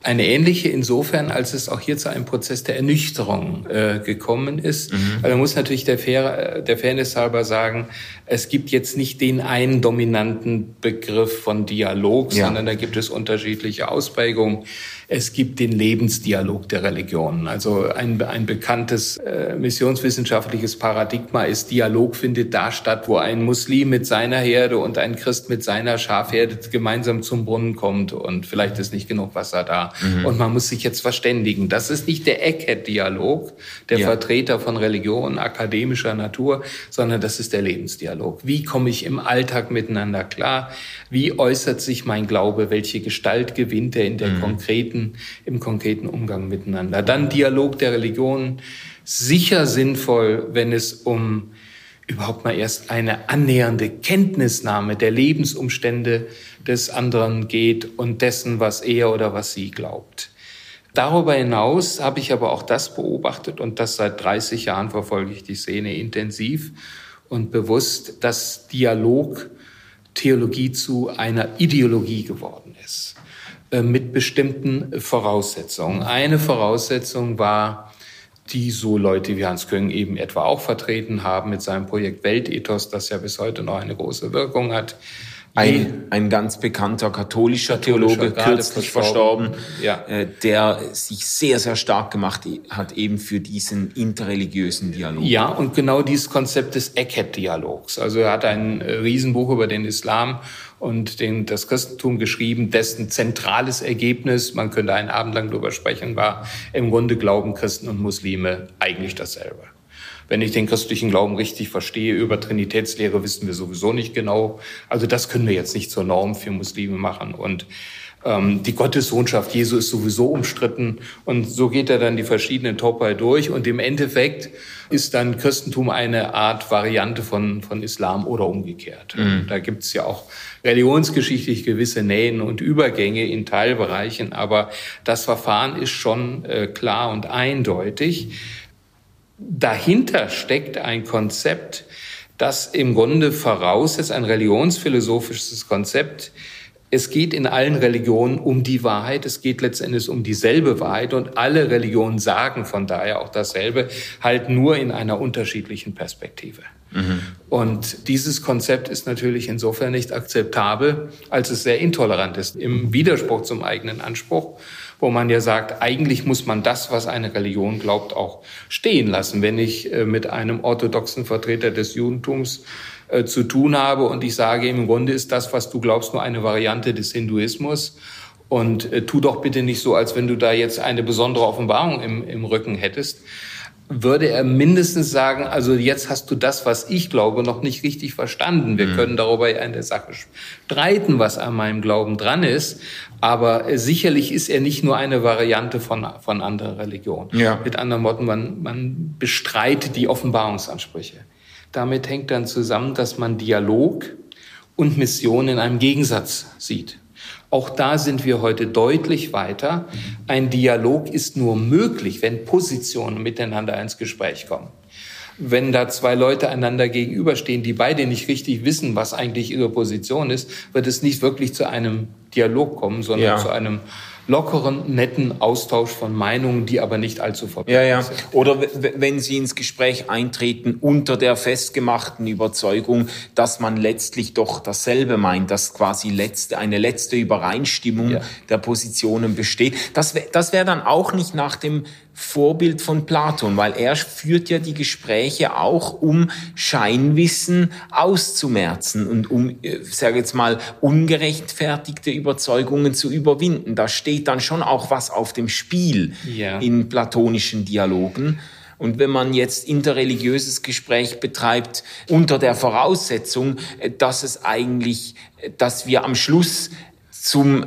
Eine ähnliche insofern, als es auch hier zu einem Prozess der Ernüchterung äh, gekommen ist. Mhm. Weil man muss natürlich der, Fair, der Fairness halber sagen, es gibt jetzt nicht den einen dominanten Begriff von Dialog, ja. sondern da gibt es unterschiedliche Ausprägungen. Es gibt den Lebensdialog der Religionen. Also ein, ein bekanntes äh, missionswissenschaftliches Paradigma ist, Dialog findet da statt, wo ein Muslim mit seiner Herde und ein Christ mit seiner Schafherde gemeinsam zum Brunnen kommt und vielleicht ist nicht genug Wasser da. Mhm. Und man muss sich jetzt verständigen. Das ist nicht der Eckhead-Dialog, der ja. Vertreter von Religion, akademischer Natur, sondern das ist der Lebensdialog. Wie komme ich im Alltag miteinander klar? Wie äußert sich mein Glaube? Welche Gestalt gewinnt er in der mhm. konkreten, im konkreten Umgang miteinander? Dann Dialog der Religion. Sicher sinnvoll, wenn es um überhaupt mal erst eine annähernde Kenntnisnahme der Lebensumstände des anderen geht und dessen, was er oder was sie glaubt. Darüber hinaus habe ich aber auch das beobachtet und das seit 30 Jahren verfolge ich die Szene intensiv und bewusst, dass Dialog Theologie zu einer Ideologie geworden mit bestimmten Voraussetzungen. Eine Voraussetzung war, die so Leute wie Hans Köng eben etwa auch vertreten haben mit seinem Projekt Weltethos, das ja bis heute noch eine große Wirkung hat, ein, ein ganz bekannter katholischer, Theologe, kürzlich verstorben, ja. äh, der sich sehr, sehr stark gemacht hat eben für diesen interreligiösen Dialog. Ja, und genau dieses Konzept des Eckhead-Dialogs. Also er hat ein äh, Riesenbuch über den Islam und den, das Christentum geschrieben, dessen zentrales Ergebnis, man könnte einen Abend lang darüber sprechen, war, im Grunde glauben Christen und Muslime eigentlich dasselbe. Wenn ich den christlichen Glauben richtig verstehe, über Trinitätslehre wissen wir sowieso nicht genau. Also das können wir jetzt nicht zur Norm für Muslime machen. Und ähm, die Gottessohnschaft Jesu ist sowieso umstritten. Und so geht er dann die verschiedenen Topoi durch. Und im Endeffekt ist dann Christentum eine Art Variante von, von Islam oder umgekehrt. Mhm. Da gibt es ja auch religionsgeschichtlich gewisse Nähen und Übergänge in Teilbereichen. Aber das Verfahren ist schon äh, klar und eindeutig dahinter steckt ein Konzept, das im Grunde voraussetzt, ein religionsphilosophisches Konzept. Es geht in allen Religionen um die Wahrheit, es geht letztendlich um dieselbe Wahrheit und alle Religionen sagen von daher auch dasselbe, halt nur in einer unterschiedlichen Perspektive. Mhm. Und dieses Konzept ist natürlich insofern nicht akzeptabel, als es sehr intolerant ist, im Widerspruch zum eigenen Anspruch wo man ja sagt, eigentlich muss man das, was eine Religion glaubt, auch stehen lassen. Wenn ich äh, mit einem orthodoxen Vertreter des Judentums äh, zu tun habe und ich sage, im Grunde ist das, was du glaubst, nur eine Variante des Hinduismus. Und äh, tu doch bitte nicht so, als wenn du da jetzt eine besondere Offenbarung im, im Rücken hättest würde er mindestens sagen, also jetzt hast du das, was ich glaube, noch nicht richtig verstanden. Wir mhm. können darüber in der Sache streiten, was an meinem Glauben dran ist. Aber sicherlich ist er nicht nur eine Variante von, von anderen Religionen. Ja. Mit anderen Worten, man, man bestreitet die Offenbarungsansprüche. Damit hängt dann zusammen, dass man Dialog und Mission in einem Gegensatz sieht. Auch da sind wir heute deutlich weiter. Ein Dialog ist nur möglich, wenn Positionen miteinander ins Gespräch kommen. Wenn da zwei Leute einander gegenüberstehen, die beide nicht richtig wissen, was eigentlich ihre Position ist, wird es nicht wirklich zu einem Dialog kommen, sondern ja. zu einem lockeren, netten Austausch von Meinungen, die aber nicht allzu verbreitet ja, ja. sind. Oder wenn Sie ins Gespräch eintreten unter der festgemachten Überzeugung, dass man letztlich doch dasselbe meint, dass quasi letzte, eine letzte Übereinstimmung ja. der Positionen besteht. Das wäre das wär dann auch nicht nach dem Vorbild von Platon, weil er führt ja die Gespräche auch, um Scheinwissen auszumerzen und um, äh, sage jetzt mal, ungerechtfertigte Überzeugungen zu überwinden. Da steht dann schon auch was auf dem Spiel ja. in platonischen Dialogen. Und wenn man jetzt interreligiöses Gespräch betreibt, unter der Voraussetzung, äh, dass es eigentlich, äh, dass wir am Schluss zum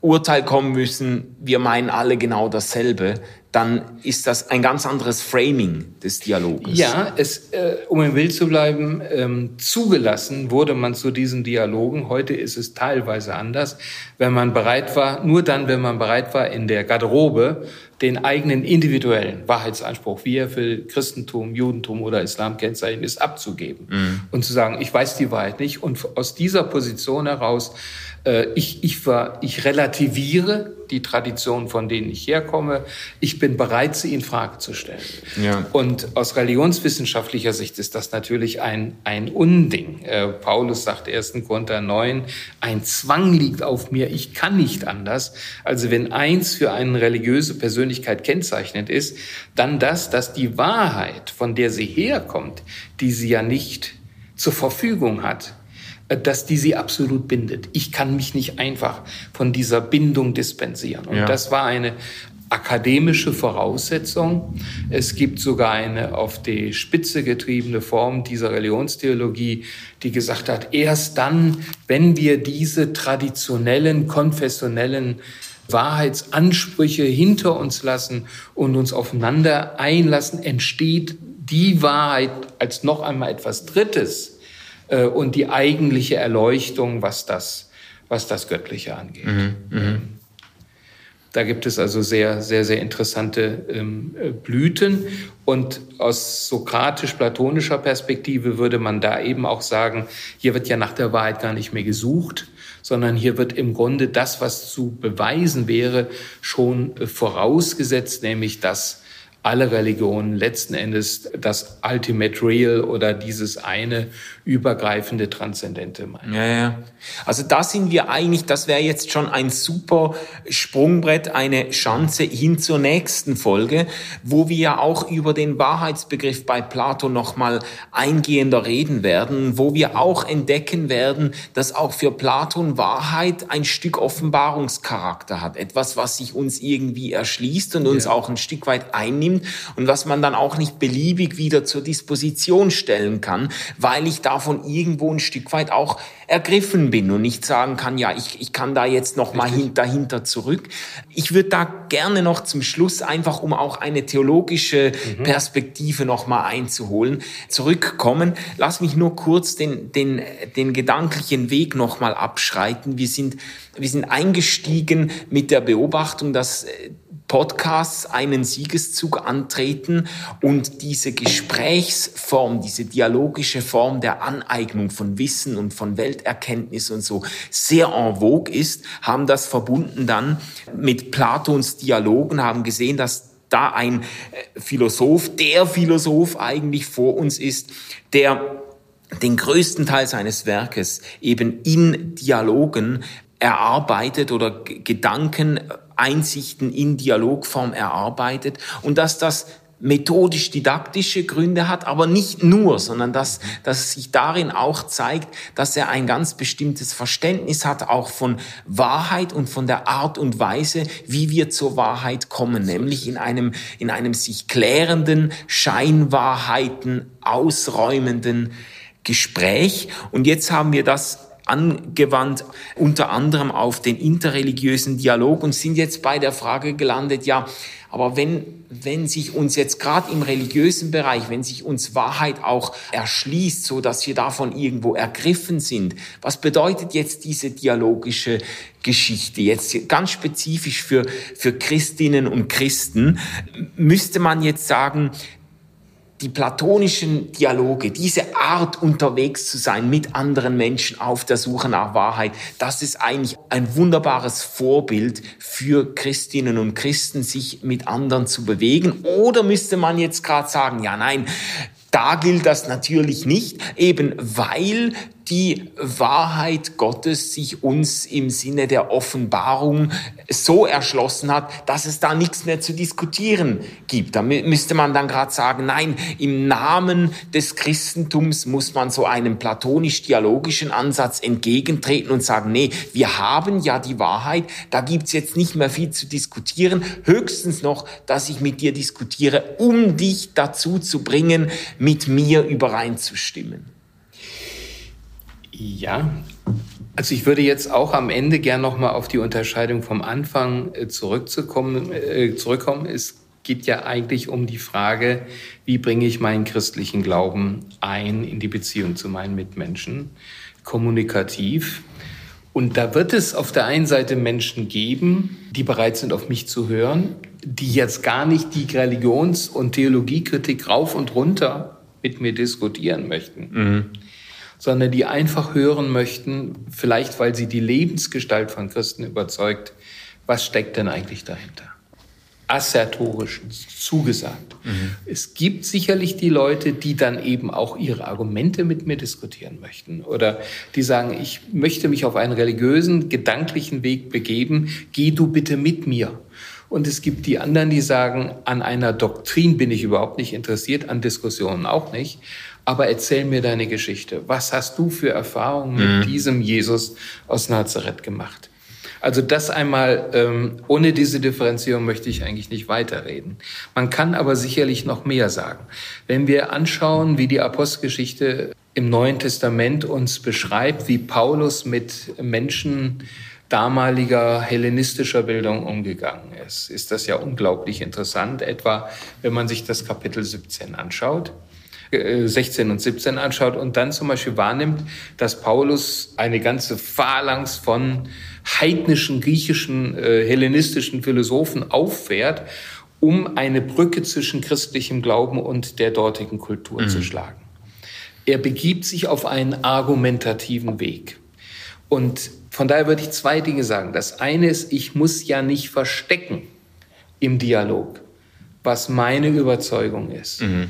Urteil kommen müssen, wir meinen alle genau dasselbe, dann ist das ein ganz anderes Framing des Dialoges. Ja, es, äh, um im Bild zu bleiben, ähm, zugelassen wurde man zu diesen Dialogen. Heute ist es teilweise anders. Wenn man bereit war, nur dann, wenn man bereit war, in der Garderobe den eigenen individuellen Wahrheitsanspruch, wie er für Christentum, Judentum oder Islam kennzeichnet ist, abzugeben mhm. und zu sagen, ich weiß die Wahrheit nicht. Und aus dieser Position heraus, äh, ich, ich, war, ich relativiere die Traditionen, von denen ich herkomme. Ich bin bereit, sie in Frage zu stellen. Ja. Und aus religionswissenschaftlicher Sicht ist das natürlich ein, ein Unding. Äh, Paulus sagt 1. Korinther 9, ein Zwang liegt auf mir, ich kann nicht anders. Also wenn eins für eine religiöse Persönlichkeit kennzeichnend ist, dann das, dass die Wahrheit, von der sie herkommt, die sie ja nicht zur Verfügung hat, dass die sie absolut bindet. Ich kann mich nicht einfach von dieser Bindung dispensieren. Und ja. das war eine akademische Voraussetzung. Es gibt sogar eine auf die Spitze getriebene Form dieser Religionstheologie, die gesagt hat, erst dann, wenn wir diese traditionellen, konfessionellen Wahrheitsansprüche hinter uns lassen und uns aufeinander einlassen, entsteht die Wahrheit als noch einmal etwas Drittes, äh, und die eigentliche Erleuchtung, was das, was das Göttliche angeht. Mhm, mh. Da gibt es also sehr, sehr, sehr interessante ähm, äh, Blüten. Und aus sokratisch-platonischer Perspektive würde man da eben auch sagen, hier wird ja nach der Wahrheit gar nicht mehr gesucht, sondern hier wird im Grunde das, was zu beweisen wäre, schon äh, vorausgesetzt, nämlich dass alle Religionen letzten Endes das Ultimate Real oder dieses eine übergreifende Transzendente meinen. Ja, ja. Also da sind wir eigentlich, das wäre jetzt schon ein super Sprungbrett, eine Chance hin zur nächsten Folge, wo wir ja auch über den Wahrheitsbegriff bei Plato nochmal eingehender reden werden, wo wir auch entdecken werden, dass auch für Platon Wahrheit ein Stück Offenbarungscharakter hat. Etwas, was sich uns irgendwie erschließt und uns ja. auch ein Stück weit einnimmt nimmt und was man dann auch nicht beliebig wieder zur Disposition stellen kann, weil ich davon irgendwo ein Stück weit auch ergriffen bin und nicht sagen kann, ja, ich, ich kann da jetzt noch mal hin, dahinter zurück. Ich würde da gerne noch zum Schluss einfach, um auch eine theologische mhm. Perspektive noch mal einzuholen, zurückkommen. Lass mich nur kurz den, den, den gedanklichen Weg noch mal abschreiten. Wir sind, wir sind eingestiegen mit der Beobachtung, dass Podcasts einen Siegeszug antreten und diese Gesprächsform, diese dialogische Form der Aneignung von Wissen und von Welterkenntnis und so sehr en vogue ist, haben das verbunden dann mit Platons Dialogen, haben gesehen, dass da ein äh, Philosoph, der Philosoph eigentlich vor uns ist, der den größten Teil seines Werkes eben in Dialogen erarbeitet oder Gedanken Einsichten in Dialogform erarbeitet und dass das methodisch-didaktische Gründe hat, aber nicht nur, sondern dass, dass sich darin auch zeigt, dass er ein ganz bestimmtes Verständnis hat, auch von Wahrheit und von der Art und Weise, wie wir zur Wahrheit kommen, nämlich in einem, in einem sich klärenden, Scheinwahrheiten ausräumenden Gespräch. Und jetzt haben wir das angewandt, unter anderem auf den interreligiösen Dialog und sind jetzt bei der Frage gelandet, ja, aber wenn, wenn sich uns jetzt gerade im religiösen Bereich, wenn sich uns Wahrheit auch erschließt, so dass wir davon irgendwo ergriffen sind, was bedeutet jetzt diese dialogische Geschichte jetzt ganz spezifisch für, für Christinnen und Christen? Müsste man jetzt sagen, die platonischen Dialoge, diese Art unterwegs zu sein mit anderen Menschen auf der Suche nach Wahrheit, das ist eigentlich ein wunderbares Vorbild für Christinnen und Christen, sich mit anderen zu bewegen. Oder müsste man jetzt gerade sagen, ja nein, da gilt das natürlich nicht, eben weil die Wahrheit Gottes sich uns im Sinne der Offenbarung so erschlossen hat, dass es da nichts mehr zu diskutieren gibt. Da müsste man dann gerade sagen, nein, im Namen des Christentums muss man so einem platonisch-dialogischen Ansatz entgegentreten und sagen, nee, wir haben ja die Wahrheit, da gibt's jetzt nicht mehr viel zu diskutieren, höchstens noch, dass ich mit dir diskutiere, um dich dazu zu bringen, mit mir übereinzustimmen. Ja, also ich würde jetzt auch am Ende gern nochmal auf die Unterscheidung vom Anfang äh, zurückzukommen, äh, zurückkommen. Es geht ja eigentlich um die Frage, wie bringe ich meinen christlichen Glauben ein in die Beziehung zu meinen Mitmenschen, kommunikativ. Und da wird es auf der einen Seite Menschen geben, die bereit sind, auf mich zu hören, die jetzt gar nicht die Religions- und Theologiekritik rauf und runter mit mir diskutieren möchten. Mhm sondern die einfach hören möchten, vielleicht weil sie die Lebensgestalt von Christen überzeugt, Was steckt denn eigentlich dahinter? assertorisch zugesagt. Mhm. Es gibt sicherlich die Leute, die dann eben auch ihre Argumente mit mir diskutieren möchten oder die sagen, ich möchte mich auf einen religiösen, gedanklichen Weg begeben, geh du bitte mit mir. Und es gibt die anderen, die sagen, an einer Doktrin bin ich überhaupt nicht interessiert, an Diskussionen auch nicht. Aber erzähl mir deine Geschichte. Was hast du für Erfahrungen mit mhm. diesem Jesus aus Nazareth gemacht? Also das einmal, ähm, ohne diese Differenzierung möchte ich eigentlich nicht weiterreden. Man kann aber sicherlich noch mehr sagen. Wenn wir anschauen, wie die Apostelgeschichte im Neuen Testament uns beschreibt, wie Paulus mit Menschen damaliger hellenistischer Bildung umgegangen ist, ist das ja unglaublich interessant, etwa wenn man sich das Kapitel 17 anschaut. 16 äh, und 17 anschaut und dann zum Beispiel wahrnimmt, dass Paulus eine ganze Phalanx von heidnischen, griechischen, äh, hellenistischen Philosophen auffährt, um eine Brücke zwischen christlichem Glauben und der dortigen Kultur mhm. zu schlagen. Er begibt sich auf einen argumentativen Weg. Und von daher würde ich zwei Dinge sagen. Das eine ist, ich muss ja nicht verstecken im Dialog, was meine Überzeugung ist. Mhm.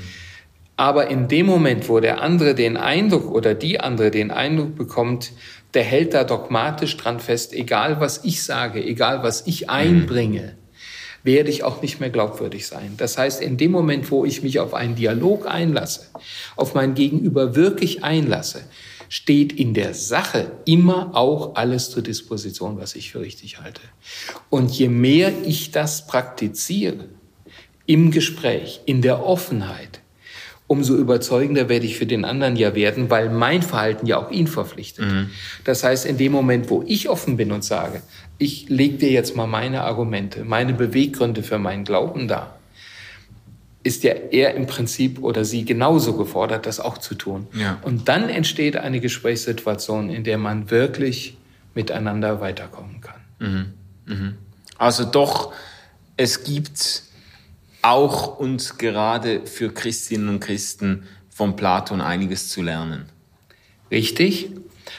Aber in dem Moment, wo der andere den Eindruck oder die andere den Eindruck bekommt, der hält da dogmatisch dran fest, egal was ich sage, egal was ich mhm. einbringe, werde ich auch nicht mehr glaubwürdig sein. Das heißt, in dem Moment, wo ich mich auf einen Dialog einlasse, auf mein Gegenüber wirklich einlasse, steht in der Sache immer auch alles zur Disposition, was ich für richtig halte. Und je mehr ich das praktiziere, im Gespräch, in der Offenheit, umso überzeugender werde ich für den anderen ja werden, weil mein Verhalten ja auch ihn verpflichtet. Mhm. Das heißt, in dem Moment, wo ich offen bin und sage, ich lege dir jetzt mal meine Argumente, meine Beweggründe für meinen Glauben dar, ist ja er im Prinzip oder sie genauso gefordert, das auch zu tun. Ja. Und dann entsteht eine Gesprächssituation, in der man wirklich miteinander weiterkommen kann. Mhm. Mhm. Also doch, es gibt auch und gerade für Christinnen und Christen von Platon einiges zu lernen. Richtig.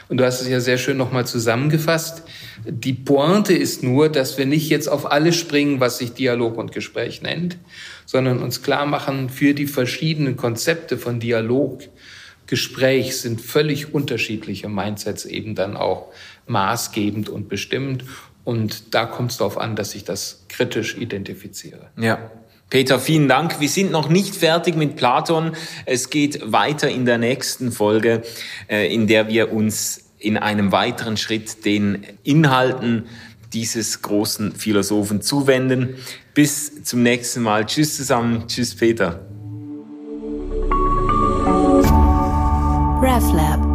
Und du hast es ja sehr schön nochmal zusammengefasst. Die Pointe ist nur, dass wir nicht jetzt auf alles springen, was sich Dialog und Gespräch nennt, sondern uns klar machen, für die verschiedenen Konzepte von Dialog, Gespräch sind völlig unterschiedliche Mindsets eben dann auch maßgebend und bestimmend. Und da kommt es darauf an, dass ich das kritisch identifiziere. Ja. Peter, vielen Dank. Wir sind noch nicht fertig mit Platon. Es geht weiter in der nächsten Folge, äh, in der wir uns in einem weiteren Schritt den Inhalten dieses großen Philosophen zuwenden. Bis zum nächsten Mal. Tschüss zusammen. Tschüss, Peter. RefLab